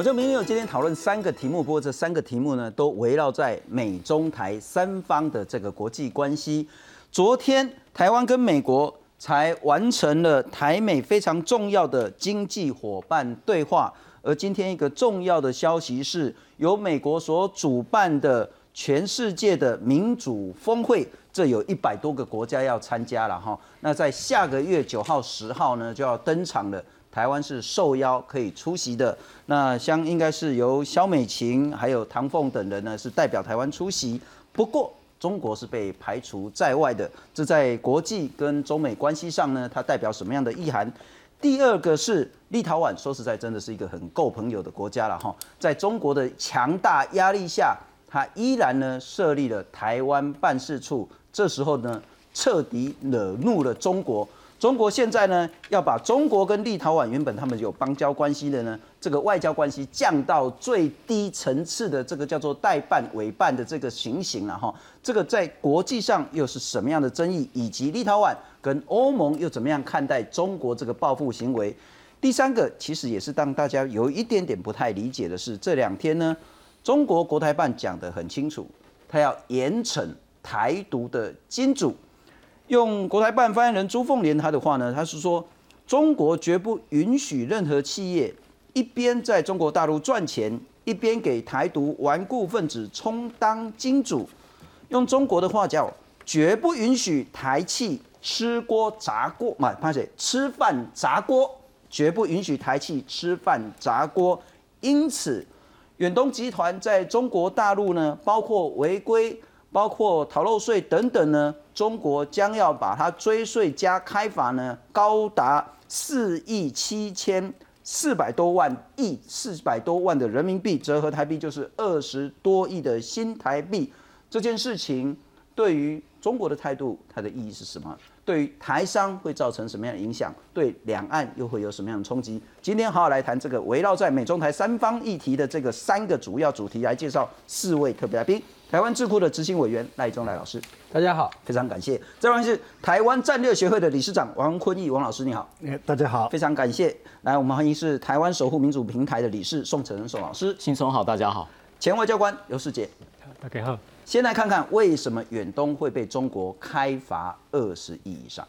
我就明天有今天讨论三个题目，不过这三个题目呢，都围绕在美中台三方的这个国际关系。昨天台湾跟美国才完成了台美非常重要的经济伙伴对话，而今天一个重要的消息是，由美国所主办的全世界的民主峰会，这有一百多个国家要参加了哈。那在下个月九号、十号呢，就要登场了。台湾是受邀可以出席的，那相应该是由肖美琴还有唐凤等人呢是代表台湾出席。不过中国是被排除在外的，这在国际跟中美关系上呢，它代表什么样的意涵？第二个是立陶宛，说实在真的是一个很够朋友的国家了哈，在中国的强大压力下，它依然呢设立了台湾办事处，这时候呢彻底惹怒了中国。中国现在呢，要把中国跟立陶宛原本他们有邦交关系的呢，这个外交关系降到最低层次的这个叫做代办委办的这个情形了哈。这个在国际上又是什么样的争议？以及立陶宛跟欧盟又怎么样看待中国这个报复行为？第三个其实也是让大家有一点点不太理解的是，这两天呢，中国国台办讲得很清楚，他要严惩台独的金主。用国台办发言人朱凤莲他的话呢，他是说，中国绝不允许任何企业一边在中国大陆赚钱，一边给台独顽固分子充当金主。用中国的话叫，绝不允许台企吃锅砸锅，嘛，潘水吃饭砸锅，绝不允许台企吃饭砸锅。因此，远东集团在中国大陆呢，包括违规。包括逃漏税等等呢，中国将要把它追税加开罚呢，高达四亿七千四百多万亿四百多万的人民币，折合台币就是二十多亿的新台币。这件事情对于中国的态度，它的意义是什么？对于台商会造成什么样的影响？对两岸又会有什么样的冲击？今天好好来谈这个围绕在美中台三方议题的这个三个主要主题，来介绍四位特别来宾。台湾智库的执行委员赖中来老师，大家好，非常感谢。这位是台湾战略协会的理事长王坤义王老师，你好，大家好，非常感谢。来，我们欢迎是台湾守护民主平台的理事宋承宋老师，新松好，大家好。前外交官刘世杰，大家好。先来看看为什么远东会被中国开罚二十亿以上。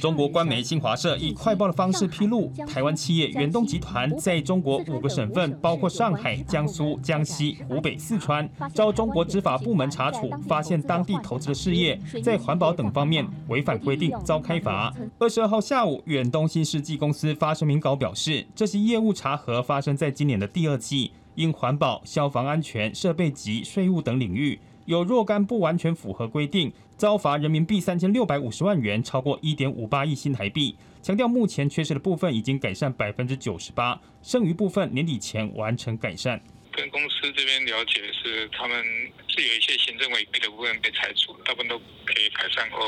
中国官媒新华社以快报的方式披露，台湾企业远东集团在中国五个省份，包括上海、江苏、江西、湖北、四川，遭中国执法部门查处，发现当地投资的事业在环保等方面违反规定，遭开罚。二十二号下午，远东新世纪公司发声明稿表示，这些业务查核发生在今年的第二季，因环保、消防安全、设备及税务等领域。有若干不完全符合规定，遭罚人民币三千六百五十万元，超过一点五八亿新台币。强调目前缺失的部分已经改善百分之九十八，剩余部分年底前完成改善。跟公司这边了解是，他们是有一些行政违规的部分被拆除，大部分都可以改善后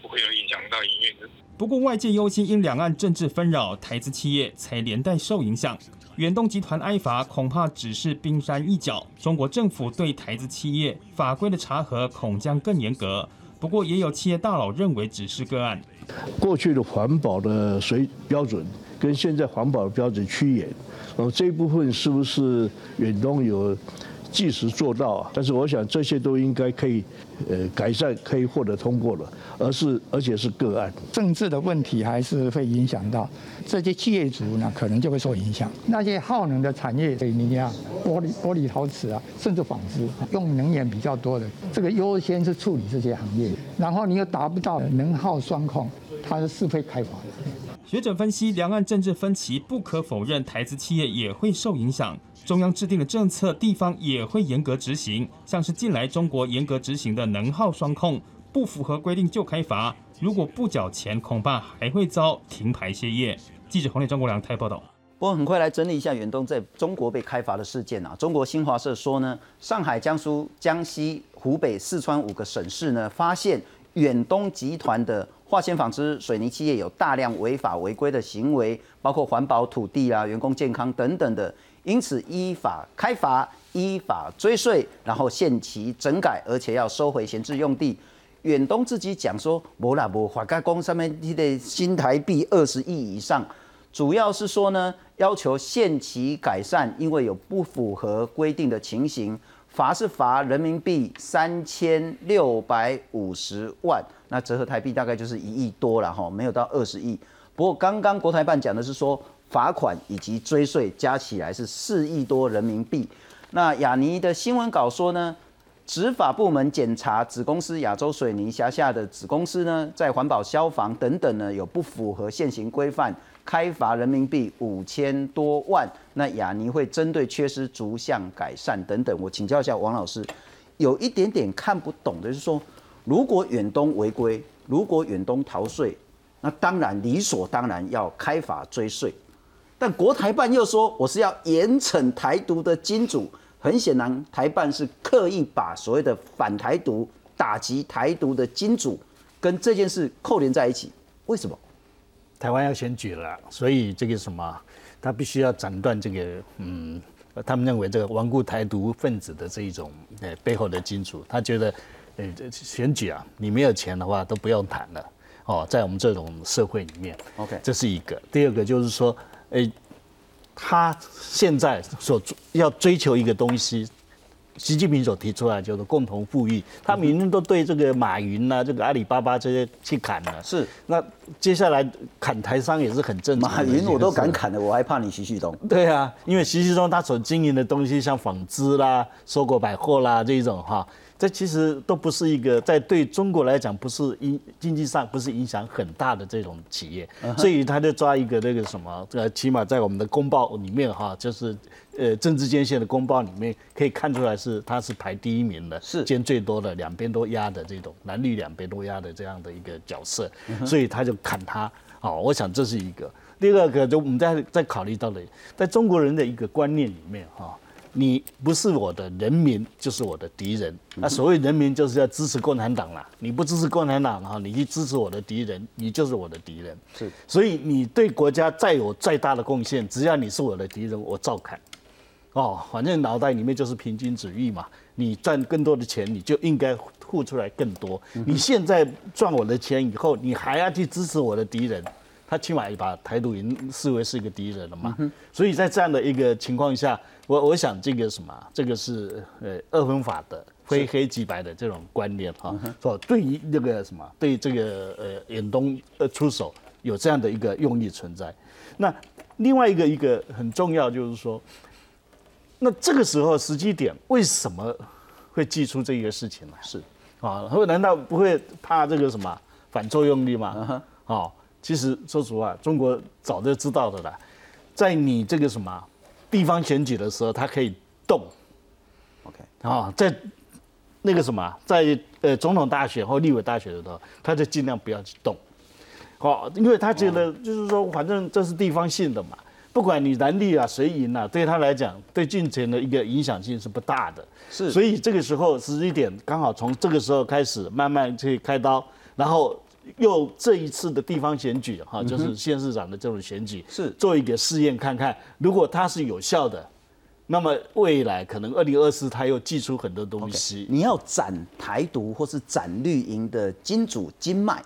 不会有影响到营运的。不过外界忧心，因两岸政治纷扰，台资企业才连带受影响。远东集团挨罚恐怕只是冰山一角，中国政府对台资企业法规的查核恐将更严格。不过，也有企业大佬认为只是个案。过去的环保的水标准跟现在环保的标准趋严，然后这一部分是不是远东有？即时做到啊！但是我想这些都应该可以，呃，改善，可以获得通过了，而是而且是个案。政治的问题还是会影响到这些企业主呢，可能就会受影响。那些耗能的产业，水泥啊，玻璃、玻璃、陶瓷啊，甚至纺织，用能源比较多的，这个优先是处理这些行业。然后你又达不到能耗双控，它是会开发的。学者分析，两岸政治分歧不可否认，台资企业也会受影响。中央制定的政策，地方也会严格执行。像是近来中国严格执行的能耗双控，不符合规定就开罚，如果不缴钱，恐怕还会遭停牌歇业。记者黄磊、张国良台报道。不过很快来整理一下远东在中国被开罚的事件啊。中国新华社说呢，上海、江苏、江西、湖北、四川五个省市呢，发现远东集团的化纤纺织、水泥企业有大量违法违规的行为，包括环保、土地啊、员工健康等等的。因此，依法开罚，依法追税，然后限期整改，而且要收回闲置用地。远东自己讲说，无啦无法加工上面的新台币二十亿以上。主要是说呢，要求限期改善，因为有不符合规定的情形，罚是罚人民币三千六百五十万，那折合台币大概就是一亿多了哈，没有到二十亿。不过刚刚国台办讲的是说，罚款以及追税加起来是四亿多人民币。那雅尼的新闻稿说呢？执法部门检查子公司亚洲水泥辖下的子公司呢，在环保、消防等等呢有不符合现行规范，开罚人民币五千多万。那雅尼会针对缺失逐项改善等等。我请教一下王老师，有一点点看不懂的是说，如果远东违规，如果远东逃税，那当然理所当然要开罚追税。但国台办又说我是要严惩台独的金主。很显然，台办是刻意把所谓的反台独、打击台独的金主跟这件事扣连在一起。为什么？台湾要选举了，所以这个什么，他必须要斩断这个，嗯，他们认为这个顽固台独分子的这一种，呃，背后的金主。他觉得，呃，选举啊，你没有钱的话都不用谈了。哦，在我们这种社会里面，OK，这是一个。第二个就是说，诶。他现在所要追求一个东西，习近平所提出来叫做共同富裕。他明明都对这个马云呐、这个阿里巴巴这些去砍了，是。那接下来砍台商也是很正常。马云我都敢砍了，我还怕你徐旭东？对啊，因为徐旭东他所经营的东西，像纺织啦、收购百货啦这一种哈。这其实都不是一个在对中国来讲不是影经济上不是影响很大的这种企业，所以他就抓一个那个什么，呃，起码在我们的公报里面哈，就是呃政治间线的公报里面可以看出来是他是排第一名的，是兼最多的两边都压的这种蓝绿两边都压的这样的一个角色，所以他就砍他，好，我想这是一个。第二个就我们在在考虑到了，在中国人的一个观念里面哈。你不是我的人民，就是我的敌人。那所谓人民，就是要支持共产党啦。你不支持共产党哈，你去支持我的敌人，你就是我的敌人。是，所以你对国家再有再大的贡献，只要你是我的敌人，我照砍。哦，反正脑袋里面就是平均主义嘛。你赚更多的钱，你就应该付出来更多。你现在赚我的钱以后，你还要去支持我的敌人。他起码也把台独营视为是一个敌人了嘛，所以在这样的一个情况下，我我想这个什么，这个是呃二分法的非黑即白的这种观念哈，说对于那个什么，对这个呃远东呃出手有这样的一个用意存在。那另外一个一个很重要就是说，那这个时候时机点为什么会寄出这一个事情呢？是啊，会难道不会怕这个什么反作用力吗？啊？其实说实话，中国早就知道的了，在你这个什么地方选举的时候，它可以动，OK。啊，在那个什么，在呃总统大选或立委大选的时候，他就尽量不要去动，好，因为他觉得就是说，反正这是地方性的嘛，不管你蓝绿啊谁赢啊，对他来讲，对进程的一个影响性是不大的，是，所以这个时候十一点刚好从这个时候开始慢慢去开刀，然后。又这一次的地方选举哈，就是县市长的这种选举，是做一个试验看看，如果它是有效的，那么未来可能二零二四他又寄出很多东西。你要斩台独或是斩绿营的金主金脉，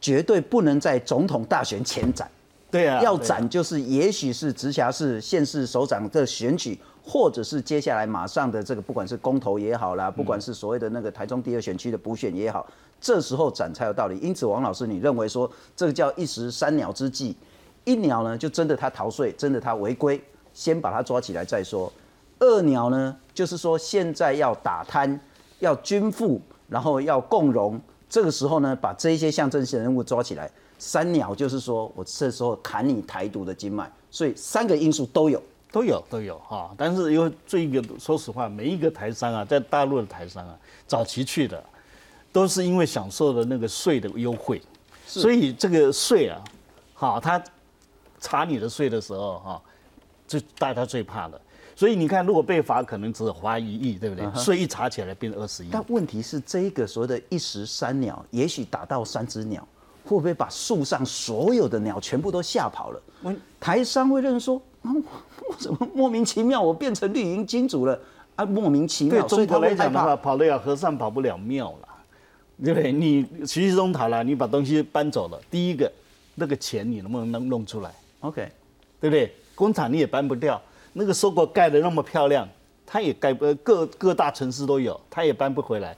绝对不能在总统大选前斩。对啊，要斩就是也许是直辖市县市首长的选举。或者是接下来马上的这个，不管是公投也好啦，不管是所谓的那个台中第二选区的补选也好，这时候斩才有道理。因此，王老师，你认为说这个叫一石三鸟之计，一鸟呢就真的他逃税，真的他违规，先把他抓起来再说；二鸟呢就是说现在要打贪，要均富，然后要共荣，这个时候呢把这一些象征性人物抓起来；三鸟就是说我这时候砍你台独的经脉，所以三个因素都有。都有都有哈，但是因为这一个，说实话，每一个台商啊，在大陆的台商啊，早期去的，都是因为享受了那个税的优惠，所以这个税啊，好，他查你的税的时候哈，就大家最怕了。所以你看，如果被罚，可能只罚一亿，对不对？税一查起来变二十亿。但问题是，这一个所谓的一石三鸟，也许打到三只鸟，会不会把树上所有的鸟全部都吓跑了？台商会认为说。怎么莫名其妙？我变成绿营金主了啊！莫名其妙。对中国来讲的话，跑得了和尚跑不了庙了，对不对？你徐世忠逃了，你把东西搬走了，第一个那个钱你能不能能弄出来？OK，对不对？工厂你也搬不掉，那个收购盖的那么漂亮，它也盖不各各大城市都有，它也搬不回来，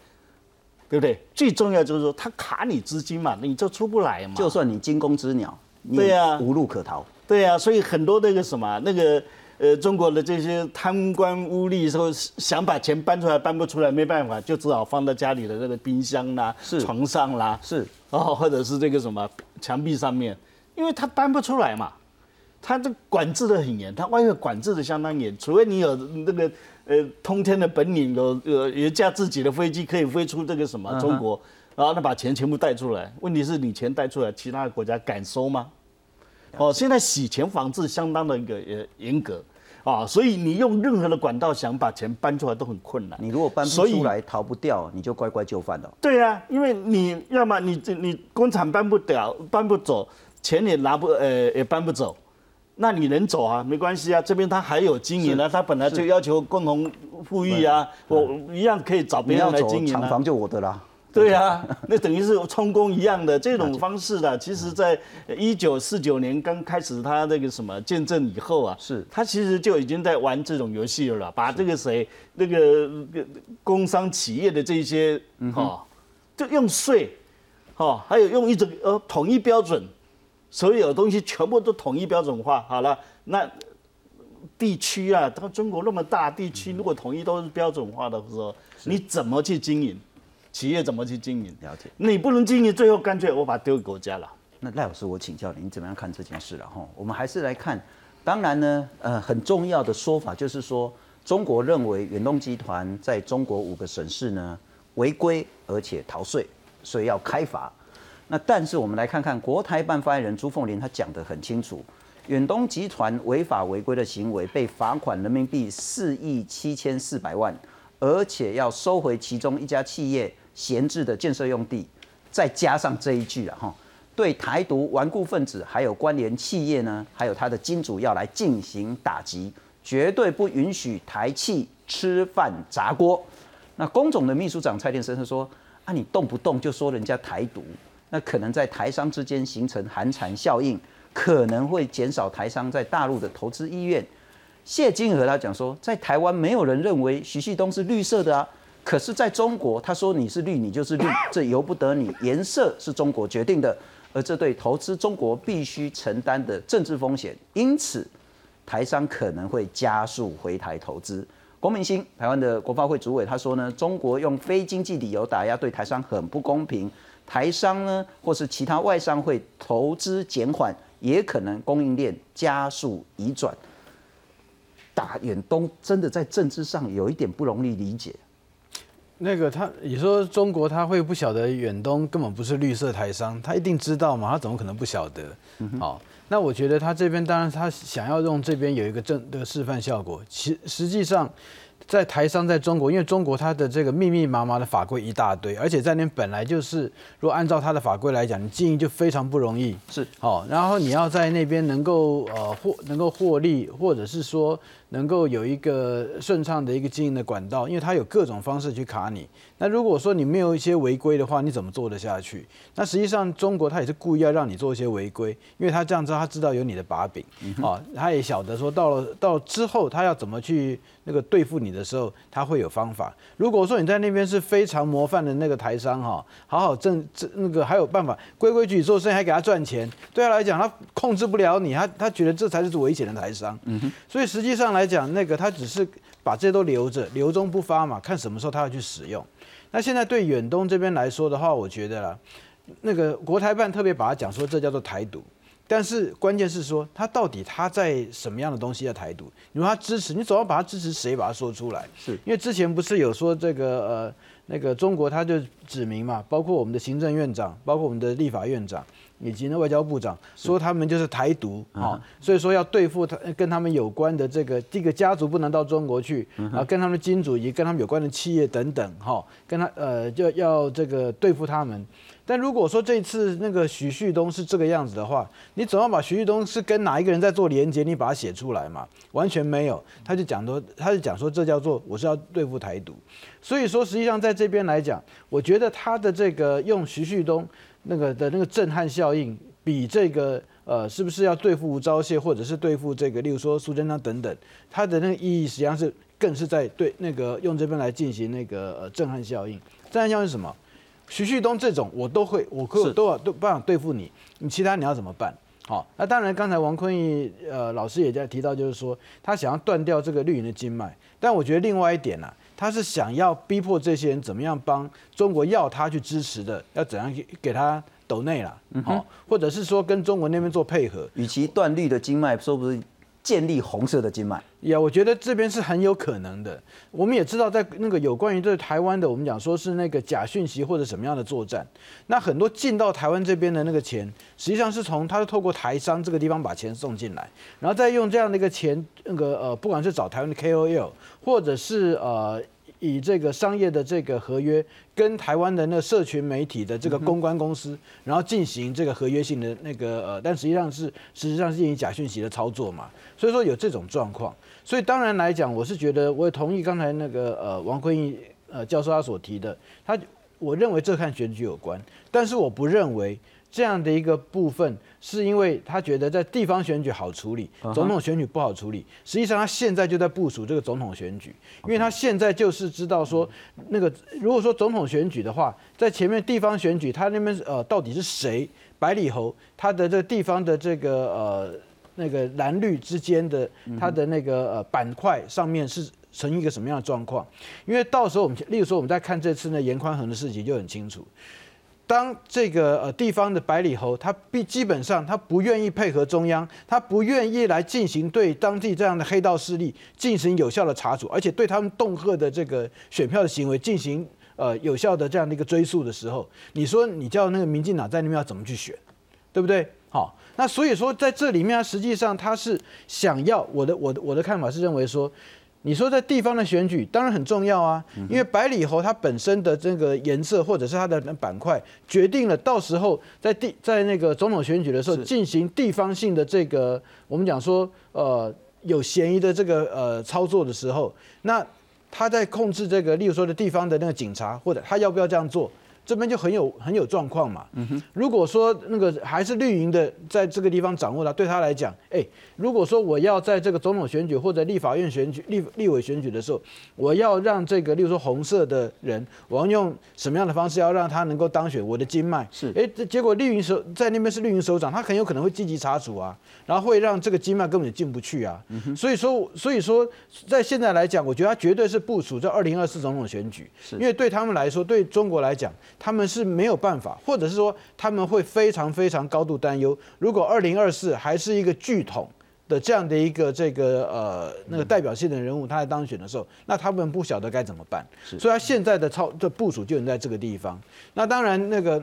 对不对？最重要就是说，它卡你资金嘛，你就出不来嘛。就算你惊弓之鸟，你对呀无路可逃。对呀、所以很多那个什么那个呃中国的这些贪官污吏说想把钱搬出来搬不出来，没办法，就只好放到家里的那个冰箱啦、床上啦，是哦，或者是这个什么墙壁上面，因为他搬不出来嘛，他这管制的很严，他外面管制的相当严，除非你有那个呃通天的本领，有有架自己的飞机可以飞出这个什么中国，然后他把钱全部带出来。问题是你钱带出来，其他的国家敢收吗？哦，现在洗钱防治相当的一个呃严格啊，所以你用任何的管道想把钱搬出来都很困难。你如果搬不出来，逃不掉，你就乖乖就范了。对呀、因为你要么你你工厂搬不掉，搬不走，钱也拿不呃也搬不走，那你能走啊？没关系啊，这边他还有经营啊，他本来就要求共同富裕啊，我一样可以找别人来经营啊厂房。就我的啦。对啊，那等于是充公一样的这种方式的。其实，在一九四九年刚开始他那个什么见证以后啊，是他其实就已经在玩这种游戏了，把这个谁那个呃工商企业的这些哈，就用税，哈，还有用一种呃统一标准，所有东西全部都统一标准化。好了，那地区啊，它中国那么大地区，如果统一都是标准化的时候，你怎么去经营？企业怎么去经营？了解。你不能经营，最后干脆我把它丢给国家了。那赖老师，我请教你，你怎么样看这件事了哈？我们还是来看，当然呢，呃，很重要的说法就是说，中国认为远东集团在中国五个省市呢违规而且逃税，所以要开罚。那但是我们来看看国台办发言人朱凤莲，他讲得很清楚，远东集团违法违规的行为被罚款人民币四亿七千四百万，而且要收回其中一家企业闲置的建设用地，再加上这一句啊哈，对台独顽固分子还有关联企业呢，还有他的金主要来进行打击，绝对不允许台企吃饭砸锅。那工总的秘书长蔡天生他说啊，你动不动就说人家台独，那可能在台商之间形成寒蝉效应，可能会减少台商在大陆的投资意愿。谢金河他讲说，在台湾没有人认为徐旭东是绿色的啊，可是在中国，他说你是绿，你就是绿，这由不得你，颜色是中国决定的，而这对投资中国必须承担的政治风险，因此台商可能会加速回台投资。郭明星，台湾的国发会主委，他说呢，中国用非经济理由打压对台商很不公平，台商呢或是其他外商会投资减缓，也可能供应链加速移转。打远东真的在政治上有一点不容易理解。那个他，你说中国他会不晓得远东根本不是绿色台商，他一定知道嘛？他怎么可能不晓得？好，那我觉得他这边当然他想要用这边有一个正的示范效果，其实际上。在台商在中国，因为中国它的这个密密麻麻的法规一大堆，而且在那边本来就是，如果按照它的法规来讲，你经营就非常不容易。是，好，然后你要在那边能够呃获能够获利，或者是说能够有一个顺畅的一个经营的管道，因为它有各种方式去卡你。那如果说你没有一些违规的话，你怎么做得下去？那实际上中国它也是故意要让你做一些违规，因为他这样知道，他知道有你的把柄，哦，他也晓得说到了到之后他要怎么去那个对付你的时候，他会有方法。如果说你在那边是非常模范的那个台商哈，好好挣挣那个还有办法规规矩矩做生意，还给他赚钱，对他来讲他控制不了你，他他觉得这才是危险的台商。嗯所以实际上来讲，那个他只是把这些都留着，留中不发嘛，看什么时候他要去使用。那现在对远东这边来说的话，我觉得啦，那个国台办特别把它讲说这叫做台独，但是关键是说他到底他在什么样的东西叫台独？你说他支持，你总要把他支持谁把它说出来？是因为之前不是有说这个呃那个中国他就指明嘛，包括我们的行政院长，包括我们的立法院长。以及呢，外交部长说他们就是台独啊、所以说要对付他跟他们有关的这个这个家族不能到中国去，啊，跟他们金主以及跟他们有关的企业等等哈、跟他呃就要这个对付他们。但如果说这次那个徐旭东是这个样子的话，你总要把徐旭东是跟哪一个人在做连接，你把它写出来嘛？完全没有，他就讲说，他就讲说这叫做我是要对付台独。所以说，实际上在这边来讲，我觉得他的这个用徐旭东那个的那个震撼效应，比这个呃，是不是要对付吴钊燮，或者是对付这个，例如说苏贞昌等等，它的那个意义实际上是更是在对那个用这边来进行那个呃震撼效应。震撼效应是什么？徐旭东这种我都会，我可都要都办法对付你，你其他你要怎么办？好，那当然刚才王坤义呃老师也在提到，就是说他想要断掉这个绿营的经脉，但我觉得另外一点呢、他是想要逼迫这些人怎么样帮中国要他去支持的，要怎样给给他抖内啦，好、或者是说跟中国那边做配合，与其断绿的经脉，说不是建立红色的经脉。呀，我觉得这边是很有可能的。我们也知道，在那个有关于对台湾的，我们讲说是那个假讯息或者什么样的作战，那很多进到台湾这边的那个钱，实际上是从他是透过台商这个地方把钱送进来，然后再用这样的一个钱，那个呃，不管是找台湾的 KOL，或者是呃。以这个商业的这个合约跟台湾的那社群媒体的这个公关公司，然后进行这个合约性的那个呃，但实际上是实际上是进行假讯息的操作嘛，所以说有这种状况，所以当然来讲，我是觉得我也同意刚才那个呃王坤义呃教授他所提的，他我认为这和选举有关，但是我不认为这样的一个部分是因为他觉得在地方选举好处理，总统选举不好处理。实际上他现在就在部署这个总统选举，因为他现在就是知道说，那个如果说总统选举的话，在前面地方选举，他那边呃到底是谁百里侯，他的这个地方的这个呃那个蓝绿之间的他的那个呃板块上面是成一个什么样的状况？因为到时候我们，例如说我们在看这次呢严宽恒的事情就很清楚。当这个呃地方的百里侯，他必基本上他不愿意配合中央，他不愿意来进行对当地这样的黑道势力进行有效的查处，而且对他们恫吓的这个选票的行为进行呃有效的这样的一个追溯的时候，你说你叫那个民进党在那边要怎么去选，对不对？好，那所以说在这里面，实际上他是想要我的我的我的看法是认为说。你说在地方的选举当然很重要啊，因为百里侯它本身的这个颜色或者是它的板块，决定了到时候在地在那个总统选举的时候进行地方性的这个我们讲说呃有嫌疑的这个呃操作的时候，那他在控制这个，例如说的地方的那个警察或者他要不要这样做？这边就很有很有状况嘛。如果说那个还是绿营的在这个地方掌握了，对他来讲，哎，如果说我要在这个总统选举或者立法院选举、立立委选举的时候，我要让这个，例如说红色的人，我要用什么样的方式要让他能够当选？我的经脉是，哎，这结果绿营首在那边是绿营首长，他很有可能会积极查处啊，然后会让这个经脉根本就进不去啊。所以说，所以说，在现在来讲，我觉得他绝对是部署在二零二四总统选举，因为对他们来说，对中国来讲。他们是没有办法，或者是说他们会非常非常高度担忧。如果二零二四还是一个巨统的这样的一个这个呃那个代表性的人物，他在当选的时候，那他们不晓得该怎么办。所以他现在的操的部署就能在这个地方。那当然那个。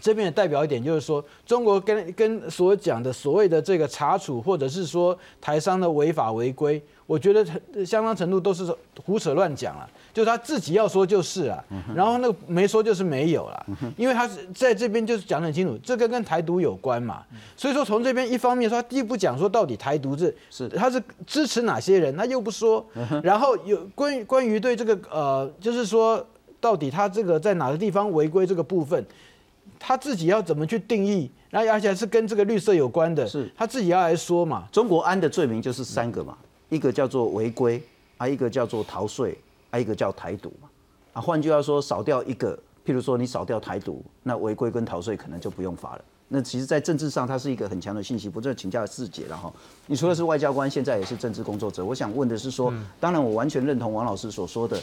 这边也代表一点，就是说，中国跟跟所讲的所谓的这个查处，或者是说台商的违法违规，我觉得相当程度都是胡扯乱讲了。就是他自己要说就是啊，然后那个没说就是没有了，因为他是在这边就是讲得很清楚，这个跟台独有关嘛。所以说从这边一方面说，他第一步讲说到底台独这是他是支持哪些人，他又不说，然后有关于关于对这个呃，就是说到底他这个在哪个地方违规这个部分。他自己要怎么去定义？然后而且是跟这个绿色有关的，是他自己要来说嘛。中国安的罪名就是三个嘛，一个叫做违规，啊一个叫做逃税，啊一个叫台独嘛。啊换句话说，少掉一个，譬如说你少掉台独，那违规跟逃税可能就不用罚了。那其实，在政治上，它是一个很强的信息，不是请教四姐了哈。你除了是外交官，现在也是政治工作者。我想问的是说，当然我完全认同王老师所说的，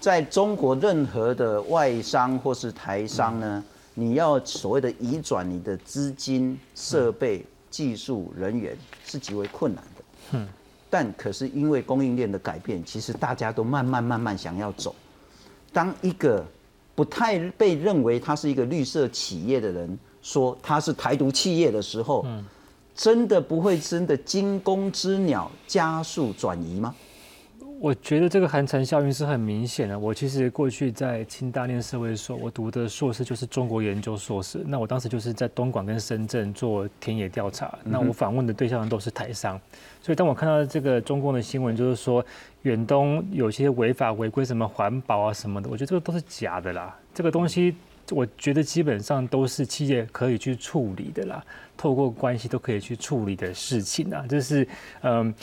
在中国任何的外商或是台商呢？你要所谓的移转你的资金、设备、技术人员是极为困难的。嗯，但可是因为供应链的改变，其实大家都慢慢慢慢想要走。当一个不太被认为他是一个绿色企业的人说他是台独企业的时候，嗯，真的不会真的惊弓之鸟加速转移吗？我觉得这个寒蝉效应是很明显的。我其实过去在清大念社会所，我读的硕士就是中国研究硕士。那我当时就是在东莞跟深圳做田野调查。那我访问的对象都是台商，所以当我看到这个中共的新闻，就是说远东有些违法违规，什么环保啊什么的，我觉得这个都是假的啦。这个东西我觉得基本上都是企业可以去处理的啦，透过关系都可以去处理的事情啊，就是嗯。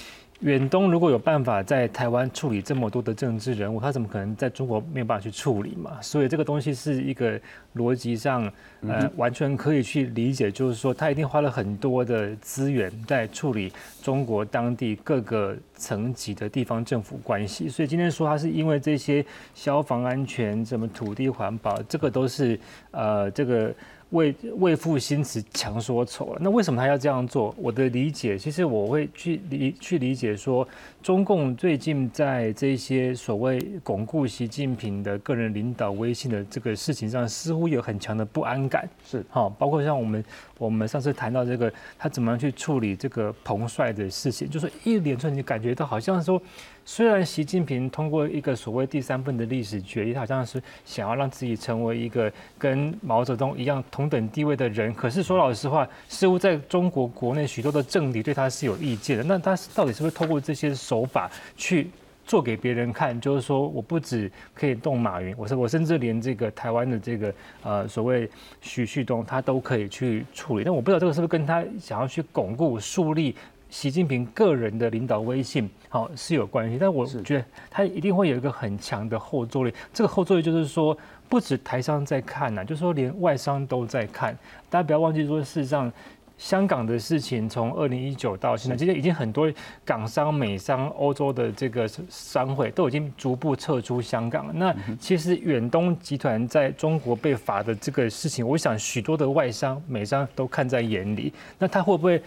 远东如果有办法在台湾处理这么多的政治人物，他怎么可能在中国没有办法去处理嘛？所以这个东西是一个逻辑上，呃，完全可以去理解，就是说他一定花了很多的资源在处理中国当地各个层级的地方政府关系。所以今天说他是因为这些消防安全、什么土地环保，这个都是呃这个。为为赋新词强说愁了，那为什么他要这样做？我的理解，其实我会去理去理解说，中共最近在这些所谓巩固习近平的个人领导威信的这个事情上，似乎有很强的不安感。是，哈，包括像我们我们上次谈到这个，他怎么样去处理这个彭帅的事情，就是一连串你感觉到好像说。虽然习近平通过一个所谓第三份的历史决议，好像是想要让自己成为一个跟毛泽东一样同等地位的人，可是说老实话，似乎在中国国内许多的政敌对他是有意见的。那他到底是不是透过这些手法去做给别人看？就是说我不止可以动马云，我是我甚至连这个台湾的这个呃所谓徐旭东，他都可以去处理。但我不知道这个是不是跟他想要去巩固树立。习近平个人的领导威信，好是有关系，但我觉得他一定会有一个很强的后坐力。这个后坐力就是说，不止台商在看呐，就是说连外商都在看。大家不要忘记说，事实上香港的事情从二零一九到现在，其实已经很多港商、美商、欧洲的这个商会都已经逐步撤出香港。那其实远东集团在中国被罚的这个事情，我想许多的外商、美商都看在眼里。那他会不会？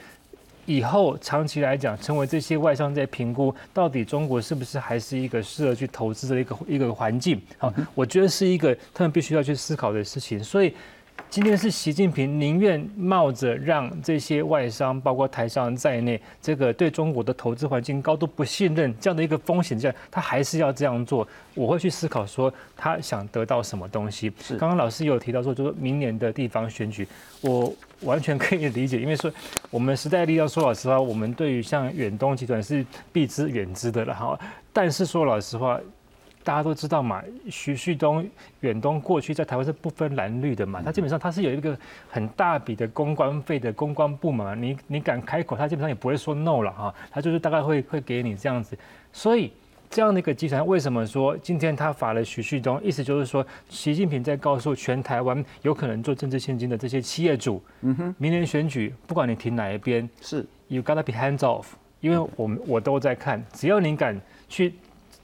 以后长期来讲，成为这些外商在评估到底中国是不是还是一个适合去投资的一个一个环境？好，我觉得是一个他们必须要去思考的事情。所以今天是习近平宁愿冒着让这些外商，包括台商在内，这个对中国的投资环境高度不信任这样的一个风险下，他还是要这样做。我会去思考说他想得到什么东西。是，刚刚老师有提到说，就是明年的地方选举，我。完全可以理解，因为说我们时代力量说老实话，我们对于像远东集团是避之远之的了哈。但是说老实话，大家都知道嘛，徐旭东、远东过去在台湾是不分蓝绿的嘛，他基本上他是有一个很大笔的公关费的公关部门，你你敢开口，他基本上也不会说 no 了哈，他就是大概会会给你这样子，所以。这样的一个集团，为什么说今天他罚了徐旭东？意思就是说，习近平在告诉全台湾有可能做政治现金的这些企业主，嗯哼，明年选举，不管你停哪一边，是，you gotta be hands off，因为我们我都在看，只要你敢去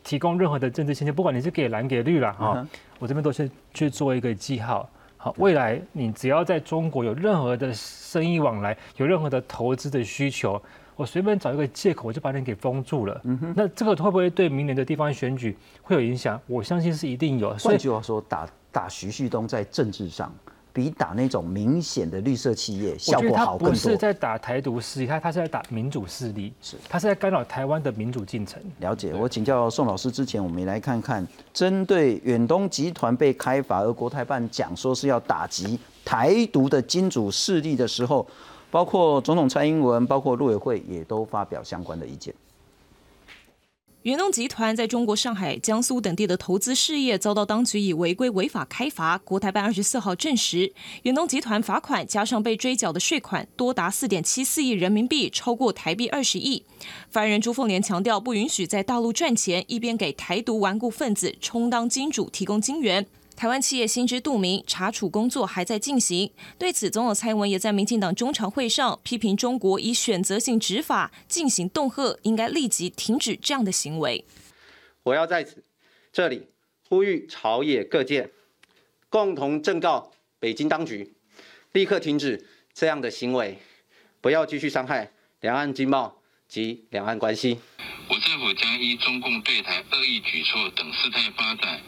提供任何的政治现金，不管你是给蓝给绿了哈，我这边都是去做一个记号。好，未来你只要在中国有任何的生意往来，有任何的投资的需求。我随便找一个借口，我就把你给封住了。嗯哼，那这个会不会对明年的地方选举会有影响？我相信是一定有。换句话说，打打徐旭东在政治上比打那种明显的绿色企业效果好更多。不是在打台独势力，他他是在打民主势力，是他是在干扰台湾的民主进程。了解。我请教宋老师之前，我们也来看看针对远东集团被开罚，而国台办讲说是要打击台独的金主势力的时候。包括总统蔡英文，包括陆委会也都发表相关的意见。远东集团在中国上海、江苏等地的投资事业遭到当局以违规违法开罚。国台办二十四号证实，远东集团罚款加上被追缴的税款多达四点七四亿人民币，超过台币二十亿。发言人朱凤莲强调，不允许在大陆赚钱，一边给台独顽固分子充当金主、提供金援。台湾企业心知肚明，查处工作还在进行。对此，总统蔡英文也在民进党中常会上批评中国以选择性执法进行恫吓，应该立即停止这样的行为。我要在此这里呼吁朝野各界共同正告北京当局，立刻停止这样的行为，不要继续伤害两岸经贸及两岸关系。我政府将依中共对台恶意举措等事态发展。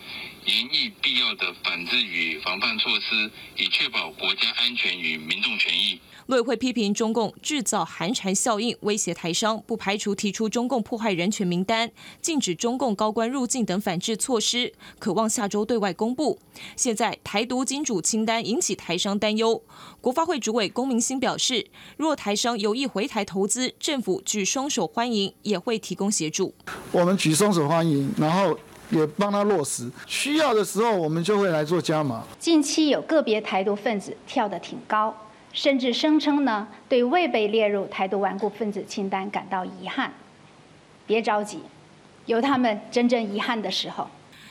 严议必要的反制与防范措施，以确保国家安全与民众权益。陆委会批评中共制造寒蝉效应，威胁台商，不排除提出中共破坏人权名单，禁止中共高官入境等反制措施，渴望下周对外公布。现在台独金主清单引起台商担忧。国发会主委龚明鑫表示，若台商有意回台投资，政府举双手欢迎，也会提供协助。我们举双手欢迎，然后。也帮他落实。需要的时候，我们就会来做加码。近期有个别台独分子跳得挺高，甚至声称呢对未被列入台独顽固分子清单感到遗憾。别着急，有他们真正遗憾的时候。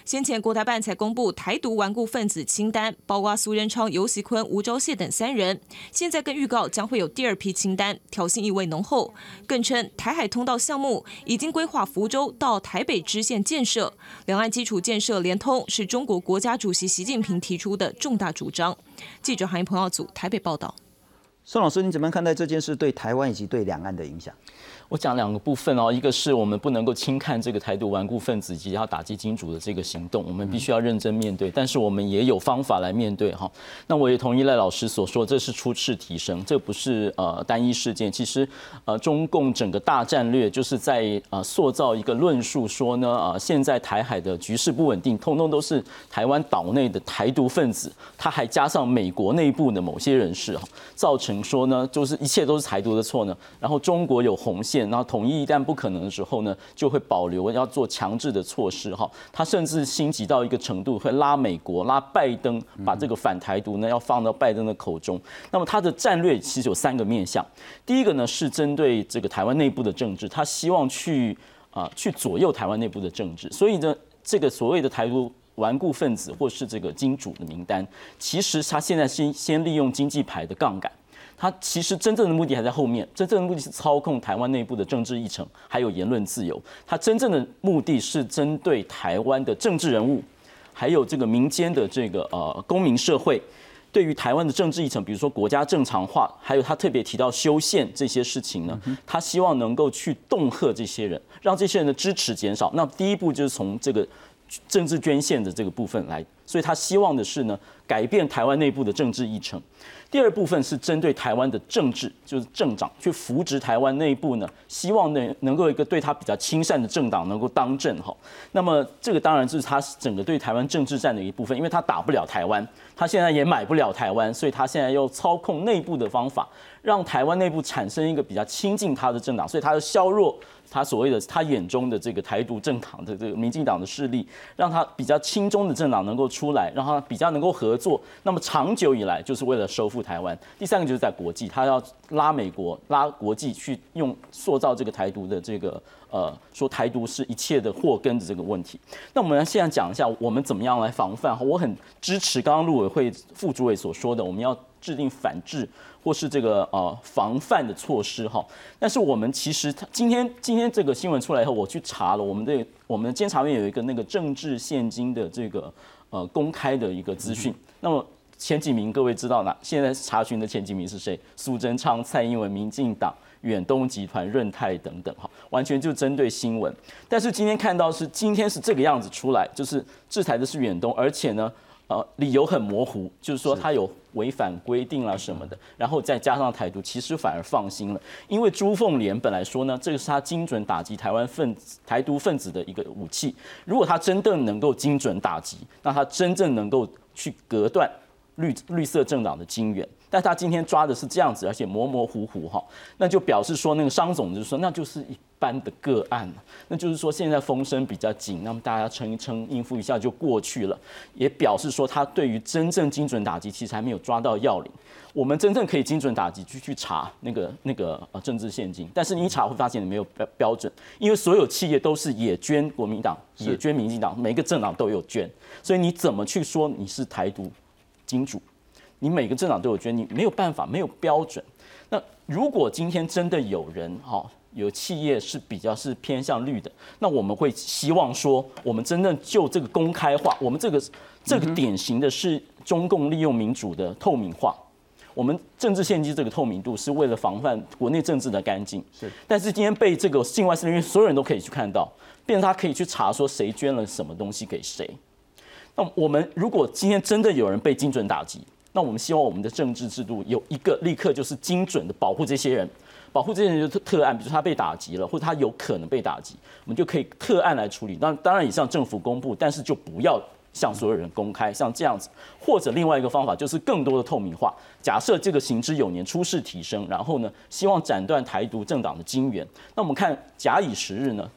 先前国台办才公布台独顽固分子清单，包括苏仁昌、游锡坤、吴钊燮等三人。现在更预告将会有第二批清单，挑衅意味浓厚。更称台海通道项目已经规划福州到台北支线建设，两岸基础建设连通是中国国家主席习近平提出的重大主张。记者韩鹏耀组台北报道。宋老师，你怎么看待这件事对台湾以及对两岸的影响？我讲两个部分哦，一个是我们不能够轻看这个台独顽固分子以及要打击金主的这个行动，我们必须要认真面对。但是我们也有方法来面对哈。那我也同意赖老师所说，这是初次提升，这不是呃单一事件。其实呃中共整个大战略就是在呃塑造一个论述，说呢啊现在台海的局势不稳定，通通都是台湾岛内的台独分子，他还加上美国内部的某些人士哈，造成说呢就是一切都是台独的错呢。然后中国有红线。然后统一一旦不可能的时候呢，就会保留要做强制的措施哈。他甚至心急到一个程度，会拉美国、拉拜登，把这个反台独呢要放到拜登的口中。那么他的战略其实有三个面向，第一个呢是针对这个台湾内部的政治，他希望去啊去左右台湾内部的政治。所以呢，这个所谓的台独顽固分子或是这个金主的名单，其实他现在先先利用经济牌的杠杆。他其实真正的目的还在后面，真正的目的是操控台湾内部的政治议程，还有言论自由。他真正的目的是针对台湾的政治人物，还有这个民间的这个呃公民社会，对于台湾的政治议程，比如说国家正常化，还有他特别提到修宪这些事情呢，他希望能够去恫吓这些人，让这些人的支持减少。那第一步就是从这个政治捐献的这个部分来，所以他希望的是呢，改变台湾内部的政治议程。第二部分是针对台湾的政治，就是政党去扶植台湾内部呢，希望能能够一个对他比较亲善的政党能够当政哈。那么这个当然就是他整个对台湾政治战的一部分，因为他打不了台湾，他现在也买不了台湾，所以他现在要操控内部的方法，让台湾内部产生一个比较亲近他的政党，所以他要削弱。他所谓的他眼中的这个台独政党的这个民进党的势力，让他比较亲中的政党能够出来，让他比较能够合作。那么长久以来就是为了收复台湾。第三个就是在国际，他要拉美国、拉国际去用塑造这个台独的这个呃，说台独是一切的祸根的这个问题。那我们现在讲一下，我们怎么样来防范？我很支持刚刚陆委会副主委所说的，我们要制定反制。或是这个呃防范的措施哈，但是我们其实今天今天这个新闻出来以后，我去查了，我们的我们的监察院有一个那个政治现金的这个呃公开的一个资讯。那么前几名各位知道哪？现在查询的前几名是谁？苏贞昌、蔡英文、民进党、远东集团、润泰等等哈，完全就针对新闻。但是今天看到是今天是这个样子出来，就是制裁的是远东，而且呢。呃，理由很模糊，就是说他有违反规定啦什么的，然后再加上台独，其实反而放心了，因为朱凤莲本来说呢，这个是他精准打击台湾分子、台独分子的一个武器，如果他真正能够精准打击，那他真正能够去隔断绿绿色政党的金源。但他今天抓的是这样子，而且模模糊糊哈，那就表示说那个商总就是说，那就是一般的个案，那就是说现在风声比较紧，那么大家撑一撑，应付一下就过去了，也表示说他对于真正精准打击其实还没有抓到要领。我们真正可以精准打击，去去查那个那个呃政治现金，但是你一查会发现你没有标标准，因为所有企业都是也捐国民党，也捐民进党，每个政党都有捐，所以你怎么去说你是台独金主？你每个政党都有捐，你没有办法，没有标准。那如果今天真的有人哈，有企业是比较是偏向绿的，那我们会希望说，我们真正就这个公开化，我们这个这个典型的是中共利用民主的透明化。我们政治献金这个透明度是为了防范国内政治的干净。是，但是今天被这个境外势力，所有人都可以去看到，变成他可以去查说谁捐了什么东西给谁。那我们如果今天真的有人被精准打击，那我们希望我们的政治制度有一个立刻就是精准的保护这些人，保护这些人就特案，比如他被打击了，或者他有可能被打击，我们就可以特案来处理。那当然也向政府公布，但是就不要向所有人公开，像这样子。或者另外一个方法就是更多的透明化。假设这个行之有年，出事提升，然后呢，希望斩断台独政党的金源。那我们看假以时日呢？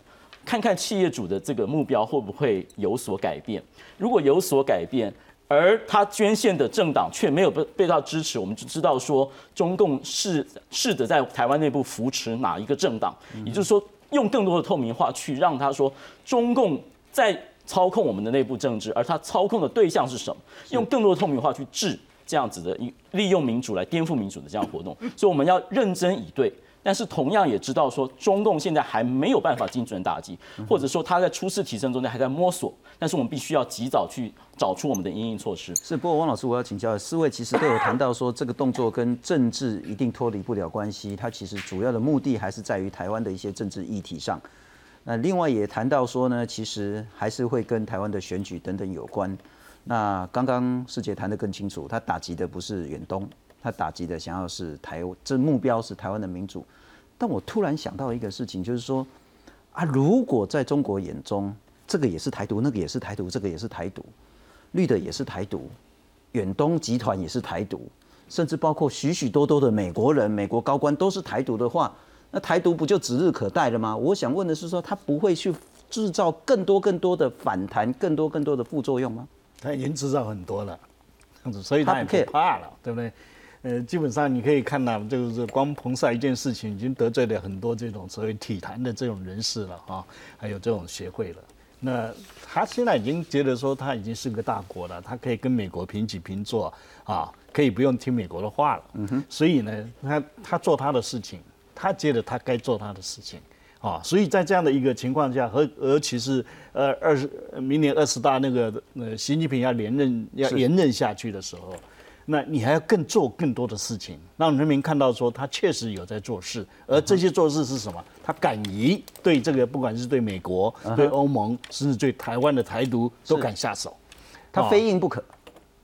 看看企业主的这个目标会不会有所改变。如果有所改变，而他捐献的政党却没有被被到支持，我们就知道说中共是试着在台湾内部扶持哪一个政党，也就是说用更多的透明化去让他说中共在操控我们的内部政治，而他操控的对象是什么？用更多的透明化去治这样子的利用民主来颠覆民主的这样活动，所以我们要认真以对。但是同样也知道说，中共现在还没有办法精准打击，或者说他在初次提升中间还在摸索。但是我们必须要及早去找出我们的应应措施。是，不过汪老师，我要请教，四位其实都有谈到说，这个动作跟政治一定脱离不了关系。它其实主要的目的还是在于台湾的一些政治议题上。那另外也谈到说呢，其实还是会跟台湾的选举等等有关。那刚刚师姐谈得更清楚，他打击的不是远东。他打击的想要是台，这目标是台湾的民主。但我突然想到一个事情，就是说啊，如果在中国眼中，这个也是台独，那个也是台独，这个也是台独，绿的也是台独，远东集团也是台独，甚至包括许许多多的美国人、美国高官都是台独的话，那台独不就指日可待了吗？我想问的是，说他不会去制造更多更多的反弹，更多更多的副作用吗？他已经制造很多了，所以他也不怕了，对不对？呃，基本上你可以看到，就是光彭帅一件事情，已经得罪了很多这种所谓体坛的这种人士了啊，还有这种协会了。那他现在已经觉得说，他已经是个大国了，他可以跟美国平起平坐啊，可以不用听美国的话了。嗯哼。所以呢，他他做他的事情，他觉得他该做他的事情啊。所以在这样的一个情况下，和尤其是呃二十明年二十大那个呃习近平要连任要连任下去的时候。那你还要更做更多的事情，让人民看到说他确实有在做事，而这些做事是什么？他敢于对这个，不管是对美国、对欧盟，甚至对台湾的台独都敢下手，他非硬不可，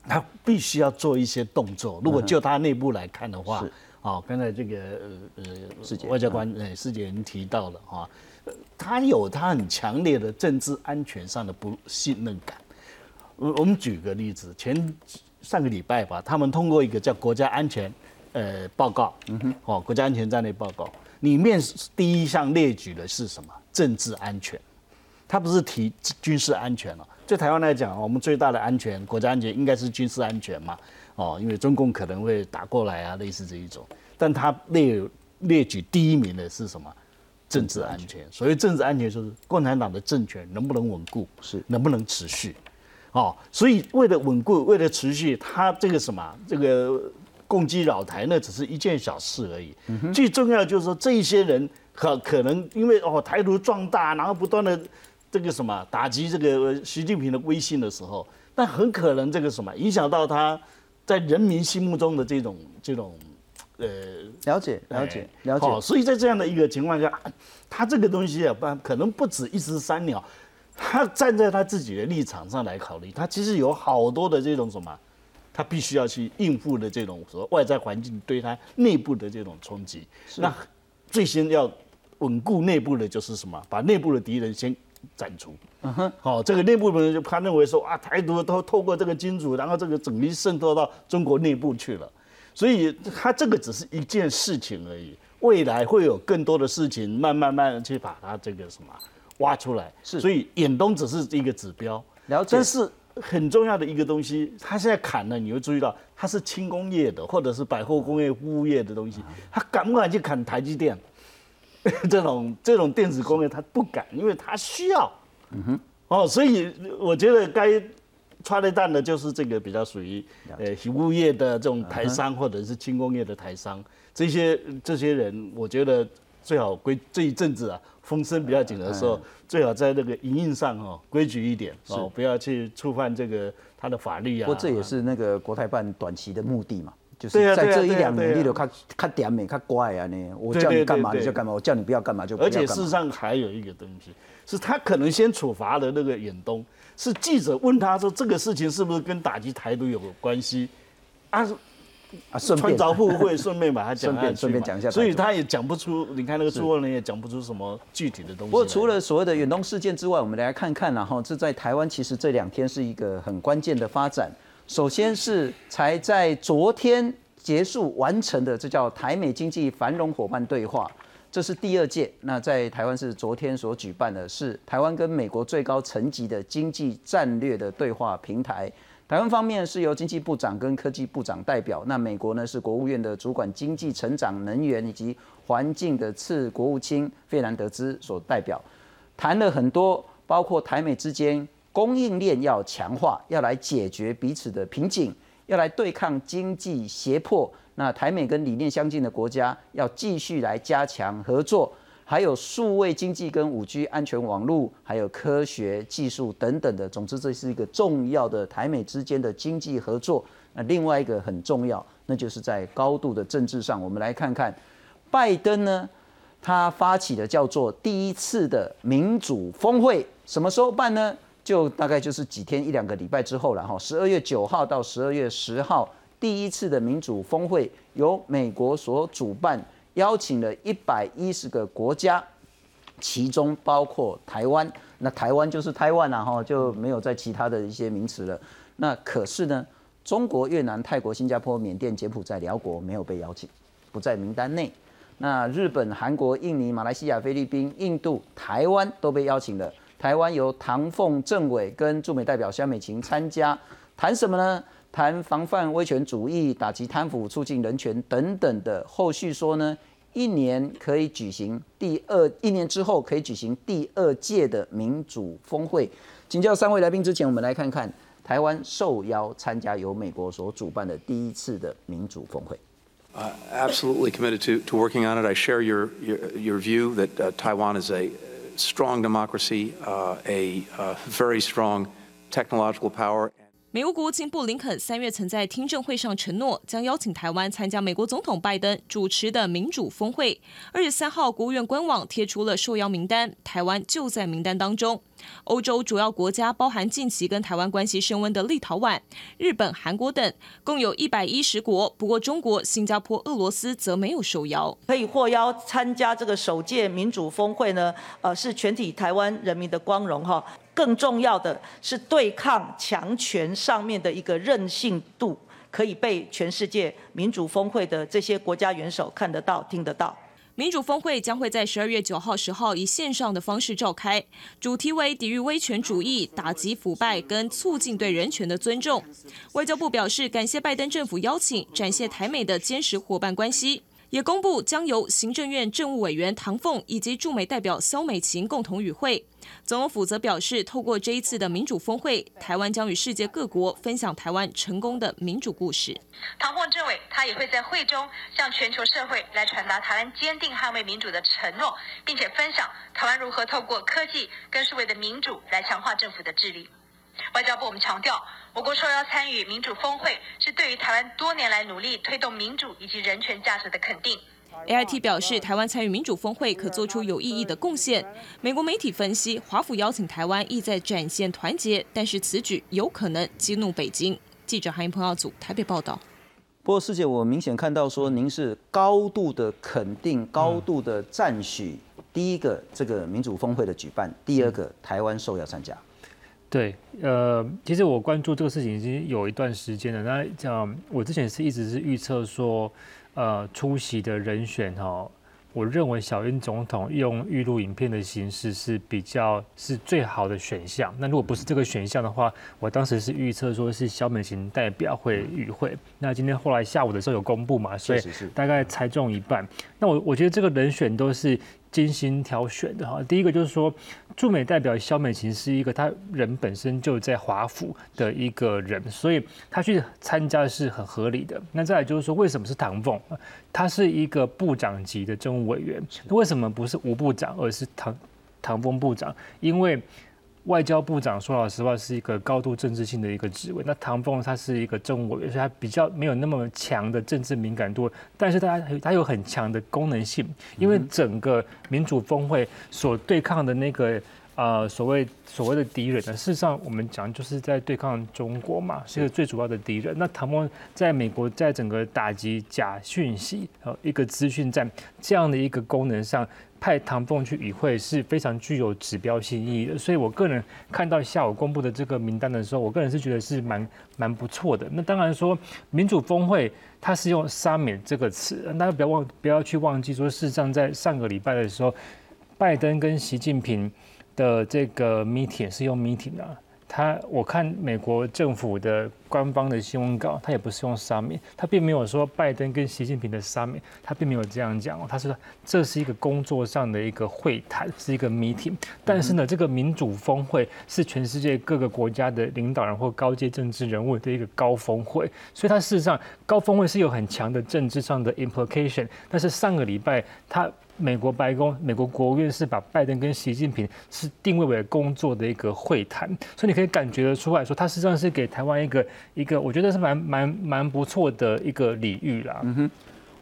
他必须要做一些动作。如果就他内部来看的话，啊，刚才这个呃呃外交官呃世界人提到了哈，他有他很强烈的政治安全上的不信任感。我我们举个例子，前。上个礼拜吧，他们通过一个叫国家安全呃报告，嗯哼，哦，国家安全战略报告里面第一项列举的是什么？政治安全，他不是提军事安全了。对台湾来讲，我们最大的安全，国家安全应该是军事安全嘛，哦，因为中共可能会打过来啊，类似这一种。但他列列举第一名的是什么？政治安全。所谓政治安全，就是共产党的政权能不能稳固，是能不能持续。哦，所以为了稳固，为了持续，他这个什么，这个攻击扰台，那只是一件小事而已。最重要就是说，这一些人可可能因为哦台独壮大，然后不断的这个什么打击这个习近平的威信的时候，那很可能这个什么影响到他在人民心目中的这种这种呃了解了解了解。所以在这样的一个情况下，他这个东西啊，不可能不止一石三鸟。他站在他自己的立场上来考虑，他其实有好多的这种什么，他必须要去应付的这种说外在环境对他内部的这种冲击。那最先要稳固内部的就是什么？把内部的敌人先斩除。嗯哼。好，这个内部的人就他认为说啊，台独都透过这个金主，然后这个整力渗透到中国内部去了。所以他这个只是一件事情而已，未来会有更多的事情，慢慢慢去把它这个什么。挖出来是，所以远东只是一个指标，了解。但是很重要的一个东西，它现在砍了，你会注意到它是轻工业的，或者是百货工业、服务业的东西，它敢不敢去砍台积电？这种这种电子工业，它不敢，因为它需要。嗯哼。哦，所以我觉得该穿的弹的就是这个比较属于呃服务业的这种台商，或者是轻工业的台商，这些这些人，我觉得最好归这一阵子啊。风声比较紧的时候，最好在那个营运上哦规矩一点哦，不要去触犯这个他的法律啊。不过这也是那个国台办短期的目的嘛，就是在这一两年你都看看点美看乖啊呢，我叫你干嘛你就干嘛，我叫你不要干嘛就。而且事实上还有一个东西，是他可能先处罚了那个远东，是记者问他说这个事情是不是跟打击台独有关系啊？啊，顺便穿着互惠，顺便把它讲下顺便讲一下，所以他也讲不出。你看那个朱文人也讲不出什么具体的东西。不过除了所谓的远东事件之外，我们来看看，然后这在台湾其实这两天是一个很关键的发展。首先是才在昨天结束完成的，这叫台美经济繁荣伙伴对话。这是第二届，那在台湾是昨天所举办的，是台湾跟美国最高层级的经济战略的对话平台。台湾方面是由经济部长跟科技部长代表，那美国呢是国务院的主管经济成长、能源以及环境的次国务卿费兰德兹所代表，谈了很多，包括台美之间供应链要强化，要来解决彼此的瓶颈，要来对抗经济胁迫。那台美跟理念相近的国家要继续来加强合作，还有数位经济跟五 G 安全网络，还有科学技术等等的。总之，这是一个重要的台美之间的经济合作。那另外一个很重要，那就是在高度的政治上，我们来看看拜登呢，他发起的叫做第一次的民主峰会，什么时候办呢？就大概就是几天一两个礼拜之后了哈，十二月九号到十二月十号。第一次的民主峰会由美国所主办，邀请了一百一十个国家，其中包括台湾。那台湾就是台湾了哈，就没有在其他的一些名词了。那可是呢，中国、越南、泰国、新加坡、缅甸、柬埔寨、辽国没有被邀请，不在名单内。那日本、韩国、印尼、马来西亚、菲律宾、印度、台湾都被邀请了。台湾由唐凤政委跟驻美代表肖美琴参加，谈什么呢？谈防范威权主义、打击贪腐、促进人权等等的后续说呢，一年可以举行第二，一年之后可以举行第二届的民主峰会。请教三位来宾之前，我们来看看台湾受邀参加由美国所主办的第一次的民主峰会。Uh, absolutely committed to, to working on it. I share your, your, view that Taiwan is a strong democracy, a very strong technological power. 美国国务卿布林肯三月曾在听证会上承诺，将邀请台湾参加美国总统拜登主持的民主峰会。二月三号，国务院官网贴出了受邀名单，台湾就在名单当中。欧洲主要国家包含近期跟台湾关系升温的立陶宛、日本、韩国等，共有一百一十国。不过，中国、新加坡、俄罗斯则没有受邀。可以获邀参加这个首届民主峰会呢？呃，是全体台湾人民的光荣哈。更重要的是，对抗强权上面的一个韧性度，可以被全世界民主峰会的这些国家元首看得到、听得到。民主峰会将会在十二月九号、十号以线上的方式召开，主题为抵御威权主义、打击腐败跟促进对人权的尊重。外交部表示，感谢拜登政府邀请，展现台美的坚实伙伴关系。也公布将由行政院政务委员唐凤以及驻美代表肖美琴共同与会。总统府则表示，透过这一次的民主峰会，台湾将与世界各国分享台湾成功的民主故事。唐凤政委他也会在会中向全球社会来传达台湾坚定捍卫民主的承诺，并且分享台湾如何透过科技跟数位的民主来强化政府的治理。外交部我们强调，我国受邀参与民主峰会，是对于台湾多年来努力推动民主以及人权价值的肯定。A I T 表示，台湾参与民主峰会可做出有意义的贡献。美国媒体分析，华府邀请台湾意在展现团结，但是此举有可能激怒北京。记者韩英鹏耀组台北报道。不过师姐，我明显看到说您是高度的肯定、高度的赞许第一个这个民主峰会的举办，第二个台湾受邀参加。对，呃，其实我关注这个事情已经有一段时间了。那讲我之前是一直是预测说，呃，出席的人选哈。我认为小英总统用预录影片的形式是比较是最好的选项。那如果不是这个选项的话，我当时是预测说是肖美琴代表会与会。那今天后来下午的时候有公布嘛，所以大概猜中一半。那我我觉得这个人选都是精心挑选的哈。第一个就是说，驻美代表肖美琴是一个他人本身就在华府的一个人，所以他去参加是很合理的。那再来就是说，为什么是唐凤？他是一个部长级的政务委员，为什么不是吴部长，而是唐唐风部长？因为外交部长说老实话是一个高度政治性的一个职位，那唐凤他是一个政务委员，所以他比较没有那么强的政治敏感度，但是他他有很强的功能性，因为整个民主峰会所对抗的那个。呃所谓所谓的敌人呢？事实上，我们讲就是在对抗中国嘛，是一个最主要的敌人。那唐凤在美国在整个打击假讯息呃一个资讯战这样的一个功能上。派唐凤去与会是非常具有指标性意义的，所以我个人看到下午公布的这个名单的时候，我个人是觉得是蛮蛮不错的。那当然说民主峰会它是用 “summit” 这个词，大家不要忘不要去忘记说，事实上在上个礼拜的时候，拜登跟习近平的这个 meeting 是用 meeting 啊。他我看美国政府的官方的新闻稿，他也不是用 summit，他并没有说拜登跟习近平的 summit，他并没有这样讲哦，他说这是一个工作上的一个会谈，是一个 meeting，但是呢，这个民主峰会是全世界各个国家的领导人或高阶政治人物的一个高峰会，所以它事实上高峰会是有很强的政治上的 implication，但是上个礼拜他。美国白宫、美国国务院是把拜登跟习近平是定位为工作的一个会谈，所以你可以感觉得出来说，他实际上是给台湾一个一个，我觉得是蛮蛮蛮不错的一个礼遇啦。嗯哼，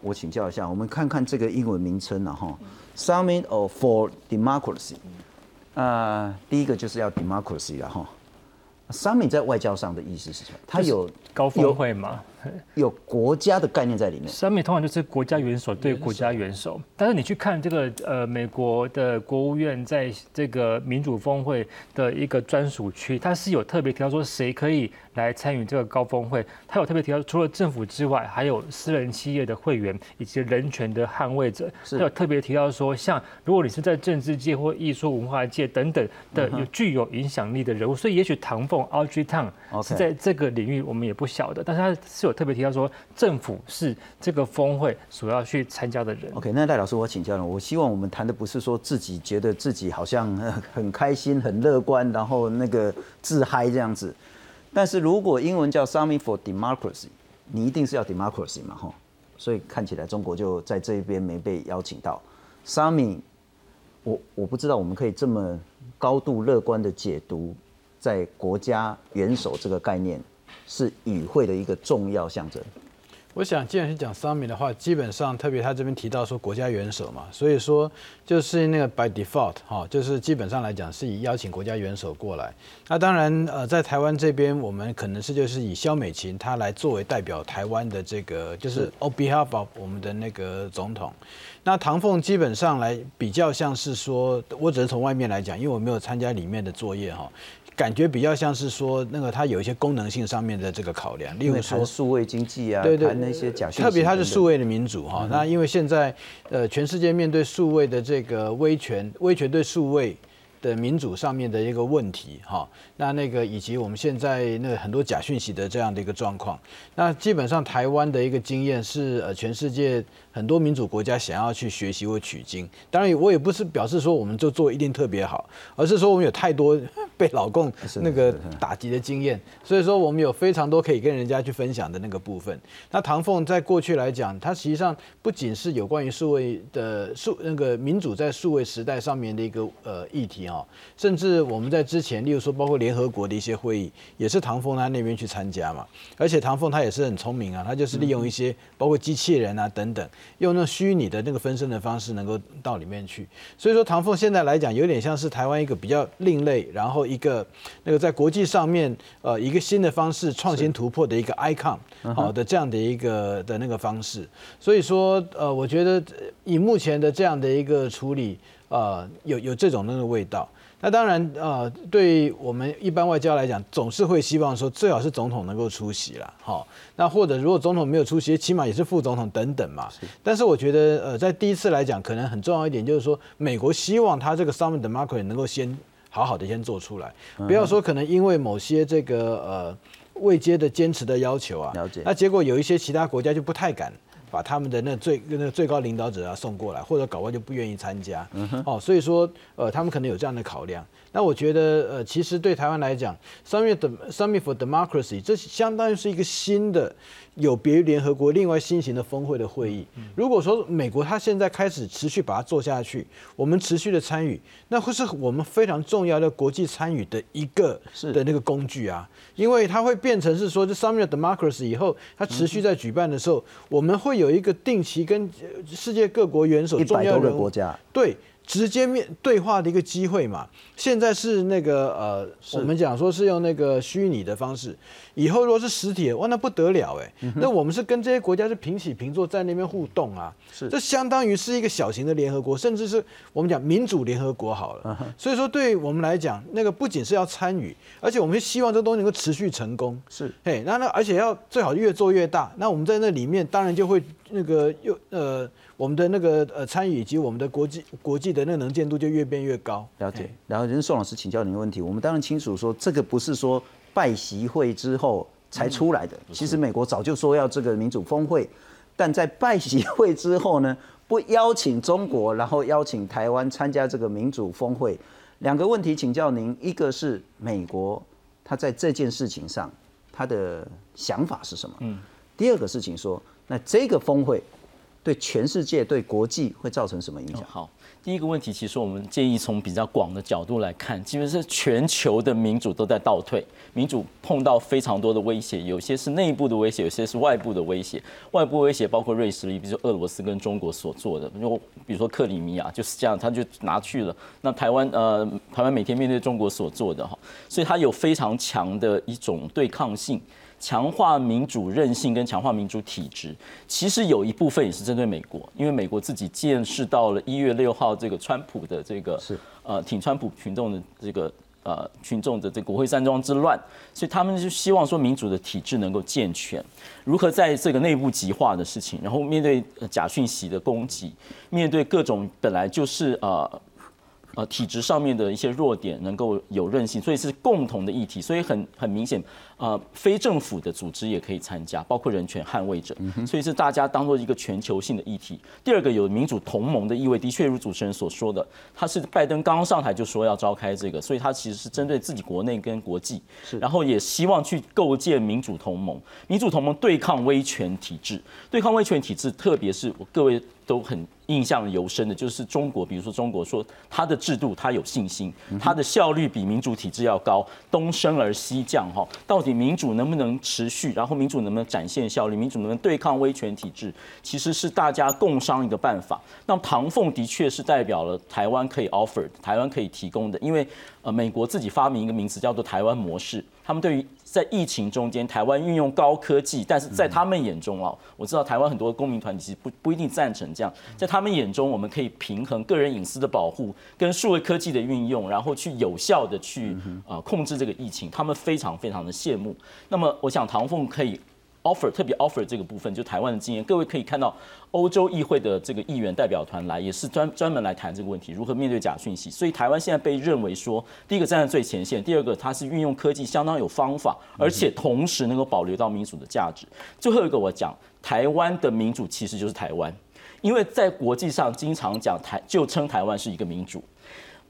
我请教一下，我们看看这个英文名称啊，哈，Summit of for Democracy，啊，第一个就是要 democracy 了哈。Summit 在外交上的意思是什么？它有高峰会吗？有国家的概念在里面。三面通常就是国家元首对国家元首，但是你去看这个呃美国的国务院在这个民主峰会的一个专属区，它是有特别提到说谁可以来参与这个高峰会，它有特别提到除了政府之外，还有私人企业的会员以及人权的捍卫者，它有特别提到说，像如果你是在政治界或艺术文化界等等的有具有影响力的人物，所以也许唐凤 Audrey Tang 是在这个领域我们也不晓得，但是他是有。特别提到说，政府是这个峰会所要去参加的人。OK，那戴老师，我请教了。我希望我们谈的不是说自己觉得自己好像 很开心、很乐观，然后那个自嗨这样子。但是如果英文叫 Summit for Democracy，你一定是要 Democracy 嘛，哈。所以看起来中国就在这一边没被邀请到 Summit。我我不知道我们可以这么高度乐观的解读在国家元首这个概念。是与会的一个重要象征。我想，既然是讲 summit 的话，基本上特别他这边提到说国家元首嘛，所以说就是那个 by default 哈，就是基本上来讲是以邀请国家元首过来。那当然，呃，在台湾这边，我们可能是就是以肖美琴她来作为代表台湾的这个，就是 on behalf of 我们的那个总统。那唐凤基本上来比较像是说，我只是从外面来讲，因为我没有参加里面的作业哈。感觉比较像是说，那个它有一些功能性上面的这个考量，例如说数位经济啊，对对，那些假特别它是数位的民主哈。那因为现在呃，全世界面对数位的这个威权，威权对数位的民主上面的一个问题哈。那那个以及我们现在那很多假讯息的这样的一个状况，那基本上台湾的一个经验是呃，全世界。很多民主国家想要去学习或取经，当然我也不是表示说我们就做一定特别好，而是说我们有太多被老共 那个打击的经验，所以说我们有非常多可以跟人家去分享的那个部分。那唐凤在过去来讲，它实际上不仅是有关于数位的数那个民主在数位时代上面的一个呃议题啊，甚至我们在之前，例如说包括联合国的一些会议，也是唐凤他那边去参加嘛。而且唐凤他也是很聪明啊，他就是利用一些包括机器人啊等等。用那虚拟的那个分身的方式，能够到里面去。所以说，唐凤现在来讲，有点像是台湾一个比较另类，然后一个那个在国际上面，呃，一个新的方式创新突破的一个 icon，好的这样的一个的那个方式。所以说，呃，我觉得以目前的这样的一个处理，呃，有有这种那个味道。那当然，呃，对我们一般外交来讲，总是会希望说最好是总统能够出席了，好。那或者如果总统没有出席，起码也是副总统等等嘛。但是我觉得，呃，在第一次来讲，可能很重要一点就是说，美国希望他这个 summit democracy 能够先好好的先做出来，不要说可能因为某些这个呃未接的坚持的要求啊，了解。那结果有一些其他国家就不太敢。把他们的那最那个最高领导者啊送过来，或者搞完就不愿意参加，哦，所以说呃，他们可能有这样的考量。那我觉得呃，其实对台湾来讲，Summit Summit for Democracy 这相当于是一个新的。有别于联合国另外新型的峰会的会议，如果说美国它现在开始持续把它做下去，我们持续的参与，那会是我们非常重要的国际参与的一个的那个工具啊，因为它会变成是说，这 Summit Democracy 以后，它持续在举办的时候，我们会有一个定期跟世界各国元首重要国家。对。直接面对话的一个机会嘛。现在是那个呃，我们讲说是用那个虚拟的方式，以后如果是实体，哇，那不得了哎。那我们是跟这些国家是平起平坐，在那边互动啊，是这相当于是一个小型的联合国，甚至是我们讲民主联合国好了。所以说，对于我们来讲，那个不仅是要参与，而且我们希望这东西能够持续成功。是，嘿，那那而且要最好越做越大。那我们在那里面当然就会那个又呃。我们的那个呃参与以及我们的国际国际的那个能见度就越变越高。了解。然后，就是宋老师请教您个问题，我们当然清楚说，这个不是说拜习会之后才出来的。其实美国早就说要这个民主峰会，但在拜习会之后呢，不邀请中国，然后邀请台湾参加这个民主峰会。两个问题请教您，一个是美国他在这件事情上他的想法是什么？嗯。第二个事情说，那这个峰会。对全世界、对国际会造成什么影响？好，第一个问题，其实我们建议从比较广的角度来看，基本是全球的民主都在倒退，民主碰到非常多的威胁，有些是内部的威胁，有些是外部的威胁。外部威胁包括瑞士，比如说俄罗斯跟中国所做的，就比如说克里米亚就是这样，他就拿去了。那台湾呃，台湾每天面对中国所做的哈，所以它有非常强的一种对抗性。强化民主韧性跟强化民主体制，其实有一部分也是针对美国，因为美国自己见识到了一月六号这个川普的这个是呃挺川普群众的这个呃群众的这国会山庄之乱，所以他们就希望说民主的体制能够健全，如何在这个内部极化的事情，然后面对假讯息的攻击，面对各种本来就是呃。呃，体制上面的一些弱点能够有韧性，所以是共同的议题，所以很很明显，呃，非政府的组织也可以参加，包括人权捍卫者，所以是大家当做一个全球性的议题。第二个有民主同盟的意味，的确如主持人所说的，他是拜登刚上台就说要召开这个，所以他其实是针对自己国内跟国际，是，然后也希望去构建民主同盟，民主同盟对抗威权体制，对抗威权体制，特别是各位。都很印象尤深的，就是中国，比如说中国说它的制度，它有信心，它的效率比民主体制要高，东升而西降，哈，到底民主能不能持续？然后民主能不能展现效率？民主能不能对抗威权体制？其实是大家共商一个办法。那唐凤的确是代表了台湾可以 offer，台湾可以提供的，因为呃，美国自己发明一个名词叫做台湾模式，他们对于。在疫情中间，台湾运用高科技，但是在他们眼中啊，我知道台湾很多公民团体其实不不一定赞成这样。在他们眼中，我们可以平衡个人隐私的保护跟数位科技的运用，然后去有效的去啊控制这个疫情，他们非常非常的羡慕。那么，我想唐凤可以。Offer 特别 offer 这个部分，就台湾的经验，各位可以看到，欧洲议会的这个议员代表团来，也是专专门来谈这个问题，如何面对假讯息。所以台湾现在被认为说，第一个站在最前线，第二个它是运用科技相当有方法，而且同时能够保留到民主的价值。最后一个我讲，台湾的民主其实就是台湾，因为在国际上经常讲台，就称台湾是一个民主。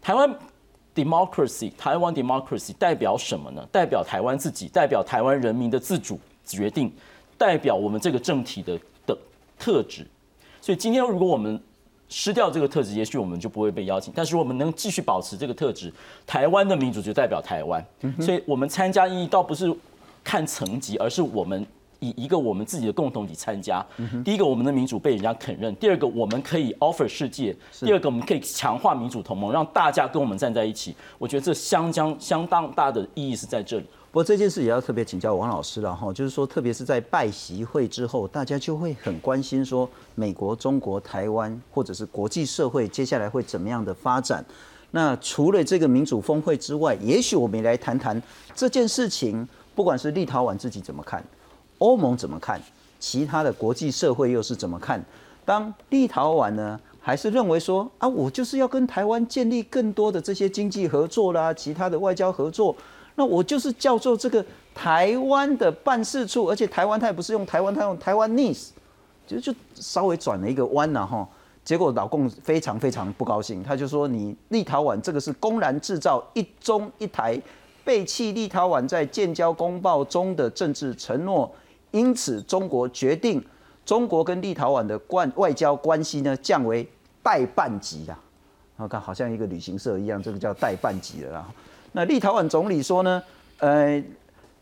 台湾 democracy，台湾 democracy 代表什么呢？代表台湾自己，代表台湾人民的自主。决定代表我们这个政体的的特质，所以今天如果我们失掉这个特质，也许我们就不会被邀请。但是我们能继续保持这个特质，台湾的民主就代表台湾。所以我们参加意义倒不是看层级，而是我们以一个我们自己的共同体参加。第一个，我们的民主被人家肯认；第二个，我们可以 offer 世界；第二个，我们可以强化民主同盟，让大家跟我们站在一起。我觉得这相将相当大的意义是在这里。不过这件事也要特别请教王老师了哈，就是说，特别是在拜习会之后，大家就会很关心说，美国、中国、台湾或者是国际社会接下来会怎么样的发展？那除了这个民主峰会之外，也许我们也来谈谈这件事情，不管是立陶宛自己怎么看，欧盟怎么看，其他的国际社会又是怎么看？当立陶宛呢，还是认为说啊，我就是要跟台湾建立更多的这些经济合作啦，其他的外交合作。那我就是叫做这个台湾的办事处，而且台湾他也不是用台湾，他用台湾 nice，就就稍微转了一个弯了哈。结果老共非常非常不高兴，他就说你立陶宛这个是公然制造一中一台，背弃立陶宛在建交公报中的政治承诺，因此中国决定中国跟立陶宛的关外交关系呢降为代办级啊。我看好像一个旅行社一样，这个叫代办级的啦。那立陶宛总理说呢，呃，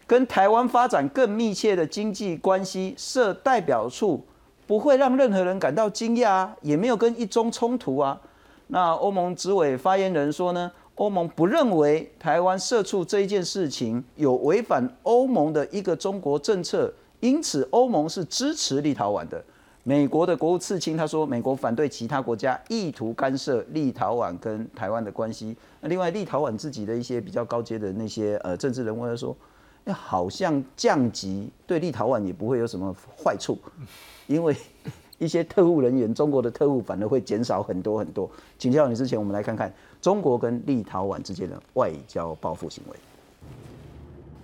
跟台湾发展更密切的经济关系，设代表处不会让任何人感到惊讶啊，也没有跟一中冲突啊。那欧盟执委发言人说呢，欧盟不认为台湾社处这一件事情有违反欧盟的一个中国政策，因此欧盟是支持立陶宛的。美国的国务次卿他说，美国反对其他国家意图干涉立陶宛跟台湾的关系。那另外，立陶宛自己的一些比较高阶的那些呃政治人物他说，好像降级对立陶宛也不会有什么坏处，因为一些特务人员，中国的特务反而会减少很多很多。请教你之前，我们来看看中国跟立陶宛之间的外交报复行为。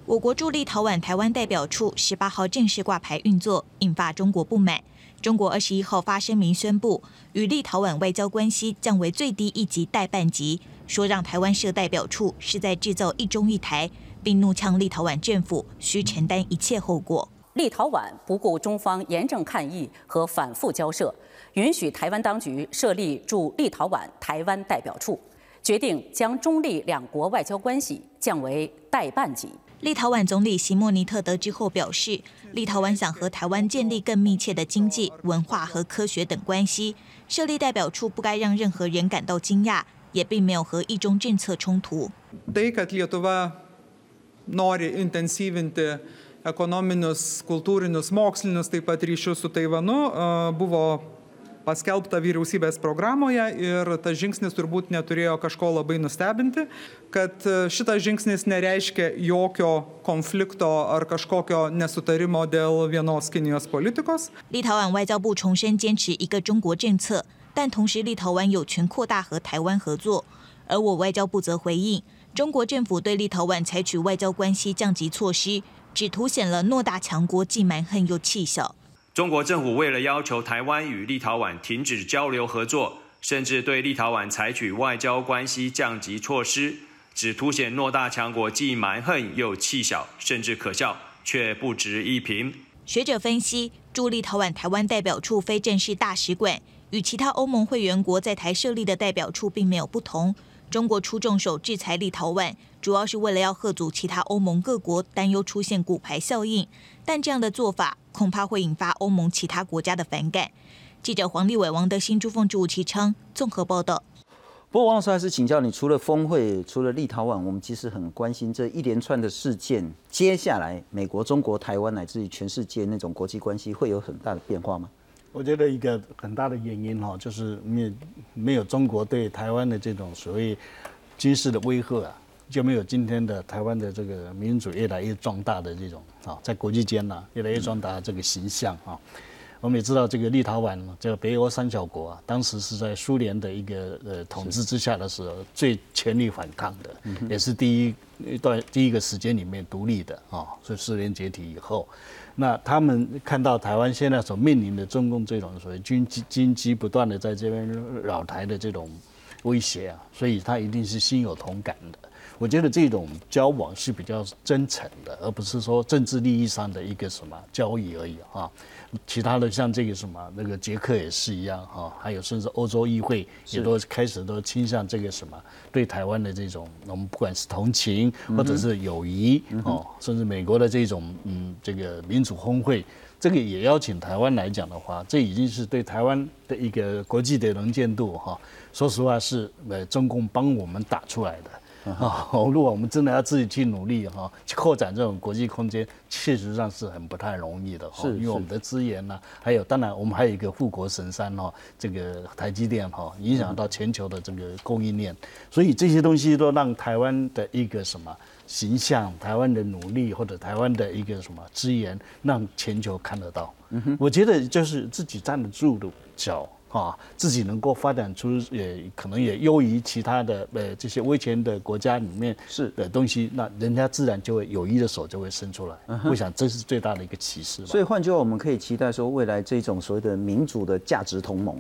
我国驻立陶宛台湾代表处十八号正式挂牌运作，引发中国不满。中国二十一号发声明宣布，与立陶宛外交关系降为最低一级代办级，说让台湾设代表处是在制造一中一台，并怒呛立陶宛政府需承担一切后果。立陶宛不顾中方严正抗议和反复交涉，允许台湾当局设立驻立陶宛台湾代表处，决定将中立两国外交关系降为代办级。立陶宛总理席莫尼特得知后表示，立陶宛想和台湾建立更密切的经济、文化和科学等关系。设立代表处不该让任何人感到惊讶，也并没有和一中政策冲突。Tai kad Lietuva nori intensyvinti ekonominius, kultūrinius, mokslinius taip pat ryšius su Taivanu buvo paskelbta vyriausybės programoje ir tas žingsnis turbūt neturėjo kažko labai nustebinti, kad šitas žingsnis nereiškia jokio konflikto ar kažkokio nesutarimo dėl vienos Kinijos politikos. 立陶宛外交部重申坚持一个中国政策，但同时立陶宛有权扩大和台湾合作。而我外交部则回应，中国政府对立陶宛采取外交关系降级措施，只凸显了偌大强国既蛮横又气小。中国政府为了要求台湾与立陶宛停止交流合作，甚至对立陶宛采取外交关系降级措施，只凸显偌大强国既蛮横又气小，甚至可笑，却不值一评。学者分析，驻立陶宛台湾代表处非正式大使馆，与其他欧盟会员国在台设立的代表处并没有不同。中国出重手制裁立陶宛，主要是为了要吓阻其他欧盟各国担忧出现骨牌效应，但这样的做法恐怕会引发欧盟其他国家的反感。记者黄立伟、王德新、朱凤柱、吴其昌综合报道。不过王老师还是请教你，除了峰会，除了立陶宛，我们其实很关心这一连串的事件，接下来美国、中国、台湾乃至于全世界那种国际关系会有很大的变化吗？我觉得一个很大的原因哈，就是没没有中国对台湾的这种所谓军事的威吓啊，就没有今天的台湾的这个民主越来越壮大的这种啊，在国际间呢越来越壮大的这个形象啊。我们也知道这个立陶宛这个北欧三小国啊，当时是在苏联的一个呃统治之下的时候最全力反抗的，也是第一一段第一个时间里面独立的啊，所以苏联解体以后。那他们看到台湾现在所面临的中共这种所谓军机军机不断的在这边扰台的这种威胁啊，所以他一定是心有同感的。我觉得这种交往是比较真诚的，而不是说政治利益上的一个什么交易而已啊。其他的像这个什么那个捷克也是一样哈，还有甚至欧洲议会也都开始都倾向这个什么对台湾的这种，我们不管是同情或者是友谊哦，甚至美国的这种嗯这个民主峰会，这个也邀请台湾来讲的话，这已经是对台湾的一个国际的能见度哈。说实话是呃中共帮我们打出来的。啊，如果我们真的要自己去努力哈，去扩展这种国际空间，确实上是很不太容易的哈。是，因为我们的资源呢，还有当然我们还有一个护国神山哈，这个台积电哈，影响到全球的这个供应链，所以这些东西都让台湾的一个什么形象，台湾的努力或者台湾的一个什么资源，让全球看得到。我觉得就是自己站得住的脚。啊，自己能够发展出也可能也优于其他的呃这些威权的国家里面是的东西，那人家自然就会友谊的手就会伸出来。我想这是最大的一个启示。所以换句话，我们可以期待说，未来这种所谓的民主的价值同盟，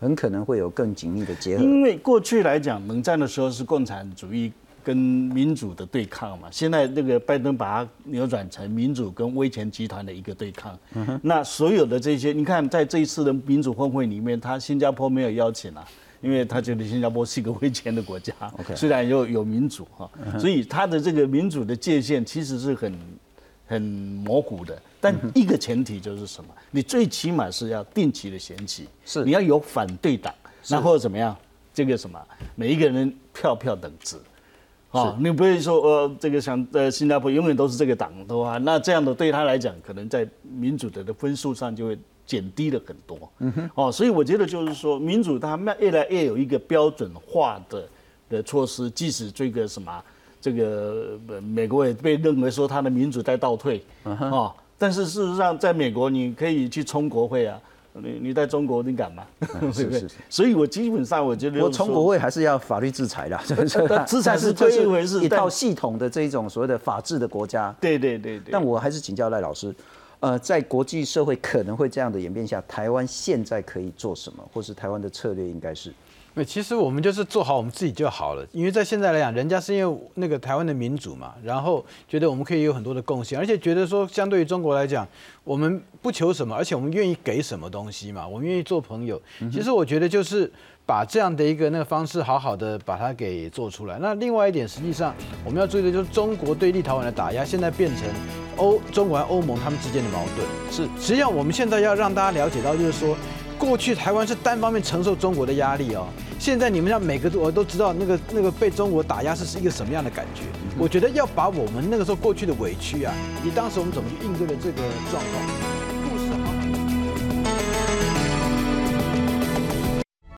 很可能会有更紧密的结合。因为过去来讲，冷战的时候是共产主义。跟民主的对抗嘛，现在那个拜登把它扭转成民主跟威权集团的一个对抗。那所有的这些，你看在这一次的民主峰会里面，他新加坡没有邀请啊，因为他觉得新加坡是一个威权的国家，虽然有有民主哈，所以他的这个民主的界限其实是很很模糊的。但一个前提就是什么？你最起码是要定期的选举，是你要有反对党，然后怎么样？这个什么，每一个人票票等值。啊，你不会说呃，这个像呃新加坡永远都是这个党的话，那这样的对他来讲，可能在民主的的分数上就会减低了很多。嗯哼，哦，所以我觉得就是说，民主它越来越有一个标准化的的措施，即使这个什么，这个美国也被认为说它的民主在倒退，啊，但是事实上在美国你可以去冲国会啊。你你在中国你敢吗？是不是，所以我基本上我觉得，我从国会还是要法律制裁的，制裁是归一回事，一套系统的这一种所谓的法治的国家。对对对对。但我还是请教赖老师，呃，在国际社会可能会这样的演变下，台湾现在可以做什么，或是台湾的策略应该是？对，其实我们就是做好我们自己就好了。因为在现在来讲，人家是因为那个台湾的民主嘛，然后觉得我们可以有很多的贡献，而且觉得说，相对于中国来讲，我们不求什么，而且我们愿意给什么东西嘛，我们愿意做朋友。其实我觉得就是把这样的一个那个方式，好好的把它给做出来。那另外一点，实际上我们要注意的就是，中国对立陶宛的打压，现在变成欧中国和欧盟他们之间的矛盾。是，实际上我们现在要让大家了解到，就是说。过去台湾是单方面承受中国的压力哦，现在你们像每个我都知道那个那个被中国打压是是一个什么样的感觉？我觉得要把我们那个时候过去的委屈啊，以当时我们怎么去应对的这个状况。